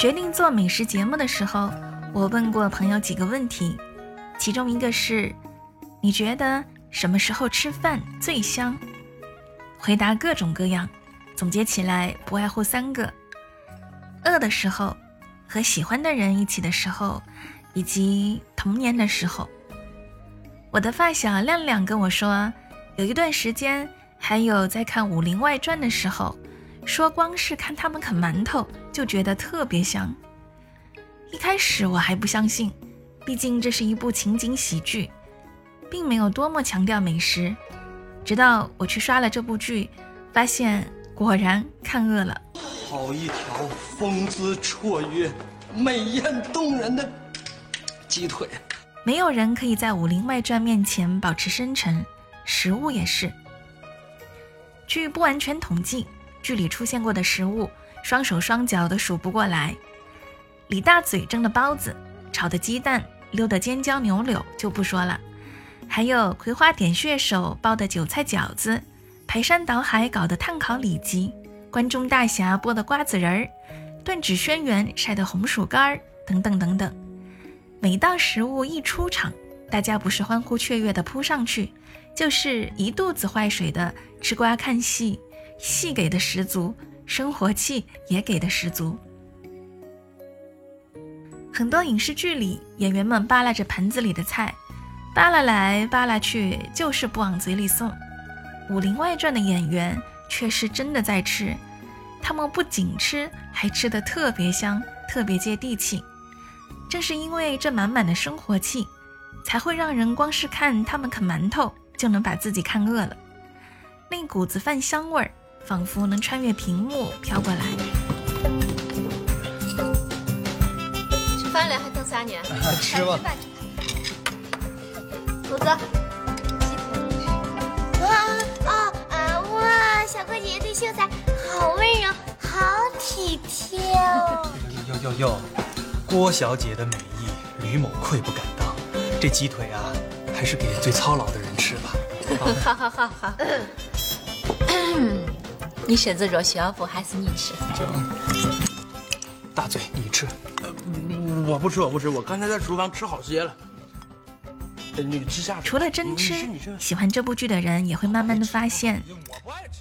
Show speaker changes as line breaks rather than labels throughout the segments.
决定做美食节目的时候，我问过朋友几个问题，其中一个是：你觉得什么时候吃饭最香？回答各种各样，总结起来不外乎三个：饿的时候、和喜欢的人一起的时候，以及童年的时候。我的发小亮亮跟我说，有一段时间，还有在看《武林外传》的时候。说光是看他们啃馒头就觉得特别香。一开始我还不相信，毕竟这是一部情景喜剧，并没有多么强调美食。直到我去刷了这部剧，发现果然看饿了。
好一条风姿绰约、美艳动人的鸡腿。
没有人可以在《武林外传》面前保持深沉，食物也是。据不完全统计。剧里出现过的食物，双手双脚都数不过来。李大嘴蒸的包子，炒的鸡蛋，溜的尖椒牛柳就不说了，还有葵花点穴手包的韭菜饺子，排山倒海搞的炭烤里脊，关中大侠剥的瓜子仁儿，断指轩辕晒的红薯干儿，等等等等。每道食物一出场，大家不是欢呼雀跃的扑上去，就是一肚子坏水的吃瓜看戏。戏给的十足，生活气也给的十足。很多影视剧里，演员们扒拉着盘子里的菜，扒拉来扒拉去，就是不往嘴里送。《武林外传》的演员却是真的在吃，他们不仅吃，还吃得特别香，特别接地气。正是因为这满满的生活气，才会让人光是看他们啃馒头，就能把自己看饿了。那股子饭香味儿。仿佛能穿越屏幕飘过来。
吃饭了还等啥呢？
吃吧。
兔子。
哇哦啊哇！小郭姐姐对秀才好温柔，好体贴哦。
哟哟哟！郭小姐的美意，吕某愧不敢当。这鸡腿啊，还是给最操劳的人吃吧。
好好好好。你身子弱，需要不还是你吃？
大嘴，你吃。
我不吃，我不吃。我刚才在厨房吃好些了。你吃下。
除了真吃，喜欢这部剧的人也会慢慢的发现，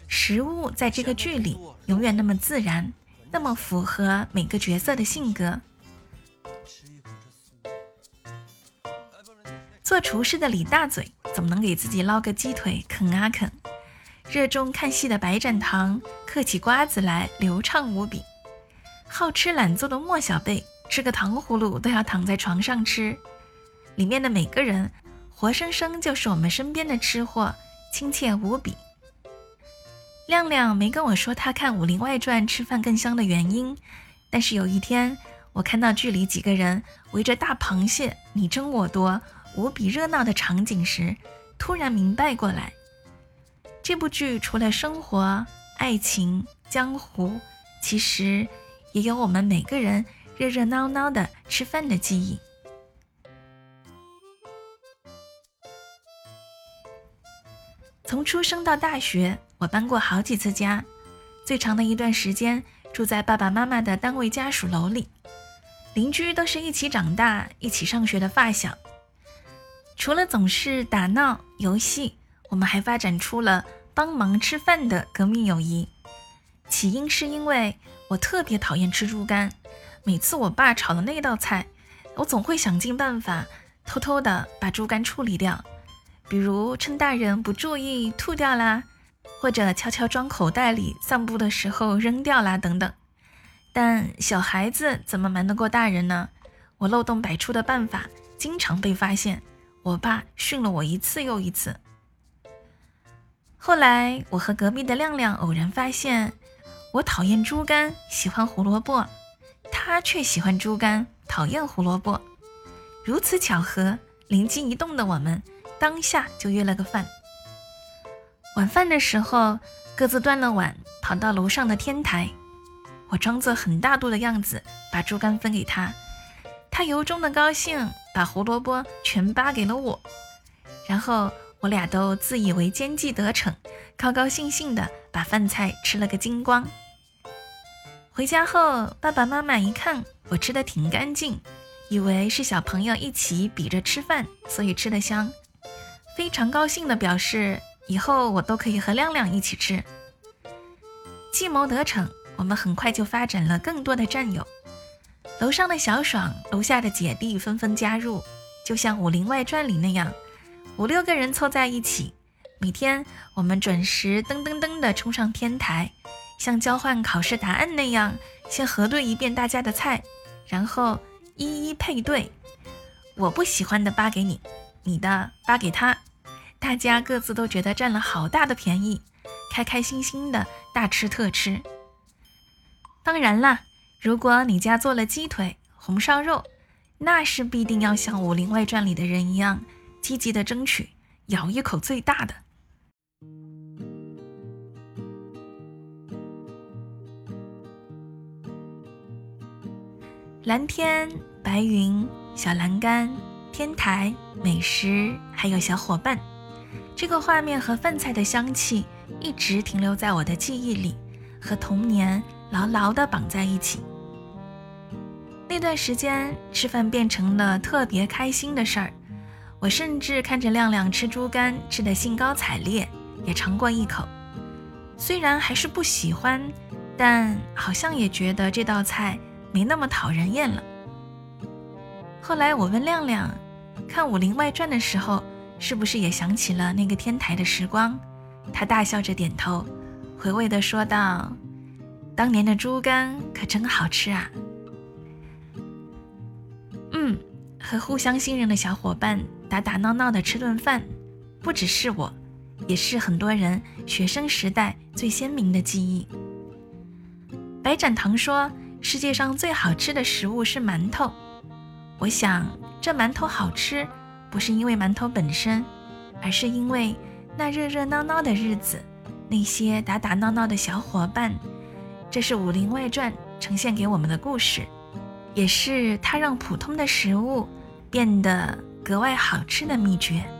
食物在这个剧里永远那么自然，那么符合每个角色的性格。做厨师的李大嘴总能给自己捞个鸡腿啃啊啃。热衷看戏的白展堂嗑起瓜子来流畅无比，好吃懒做的莫小贝吃个糖葫芦都要躺在床上吃。里面的每个人活生生就是我们身边的吃货，亲切无比。亮亮没跟我说他看《武林外传》吃饭更香的原因，但是有一天我看到剧里几个人围着大螃蟹你争我夺、无比热闹的场景时，突然明白过来。这部剧除了生活、爱情、江湖，其实也有我们每个人热热闹闹的吃饭的记忆。从出生到大学，我搬过好几次家，最长的一段时间住在爸爸妈妈的单位家属楼里，邻居都是一起长大、一起上学的发小。除了总是打闹游戏，我们还发展出了。帮忙吃饭的革命友谊，起因是因为我特别讨厌吃猪肝，每次我爸炒的那道菜，我总会想尽办法偷偷的把猪肝处理掉，比如趁大人不注意吐掉啦，或者悄悄装口袋里，散步的时候扔掉啦等等。但小孩子怎么瞒得过大人呢？我漏洞百出的办法经常被发现，我爸训了我一次又一次。后来，我和隔壁的亮亮偶然发现，我讨厌猪肝，喜欢胡萝卜，他却喜欢猪肝，讨厌胡萝卜。如此巧合，灵机一动的我们，当下就约了个饭。晚饭的时候，各自端了碗，跑到楼上的天台。我装作很大度的样子，把猪肝分给他，他由衷的高兴，把胡萝卜全扒给了我，然后。我俩都自以为奸计得逞，高高兴兴的把饭菜吃了个精光。回家后，爸爸妈妈一看我吃的挺干净，以为是小朋友一起比着吃饭，所以吃得香，非常高兴的表示以后我都可以和亮亮一起吃。计谋得逞，我们很快就发展了更多的战友。楼上的小爽，楼下的姐弟纷纷加入，就像《武林外传》里那样，五六个人凑在一起。每天我们准时噔噔噔地冲上天台，像交换考试答案那样，先核对一遍大家的菜，然后一一配对。我不喜欢的扒给你，你的扒给他，大家各自都觉得占了好大的便宜，开开心心的大吃特吃。当然啦。如果你家做了鸡腿、红烧肉，那是必定要像《武林外传》里的人一样，积极的争取咬一口最大的。蓝天、白云、小栏杆、天台、美食，还有小伙伴，这个画面和饭菜的香气一直停留在我的记忆里，和童年。牢牢地绑在一起。那段时间，吃饭变成了特别开心的事儿。我甚至看着亮亮吃猪肝，吃得兴高采烈，也尝过一口。虽然还是不喜欢，但好像也觉得这道菜没那么讨人厌了。后来我问亮亮，看《武林外传》的时候，是不是也想起了那个天台的时光？他大笑着点头，回味地说道。当年的猪肝可真好吃啊！嗯，和互相信任的小伙伴打打闹闹的吃顿饭，不只是我，也是很多人学生时代最鲜明的记忆。白展堂说，世界上最好吃的食物是馒头。我想，这馒头好吃，不是因为馒头本身，而是因为那热热闹闹的日子，那些打打闹闹的小伙伴。这是《武林外传》呈现给我们的故事，也是它让普通的食物变得格外好吃的秘诀。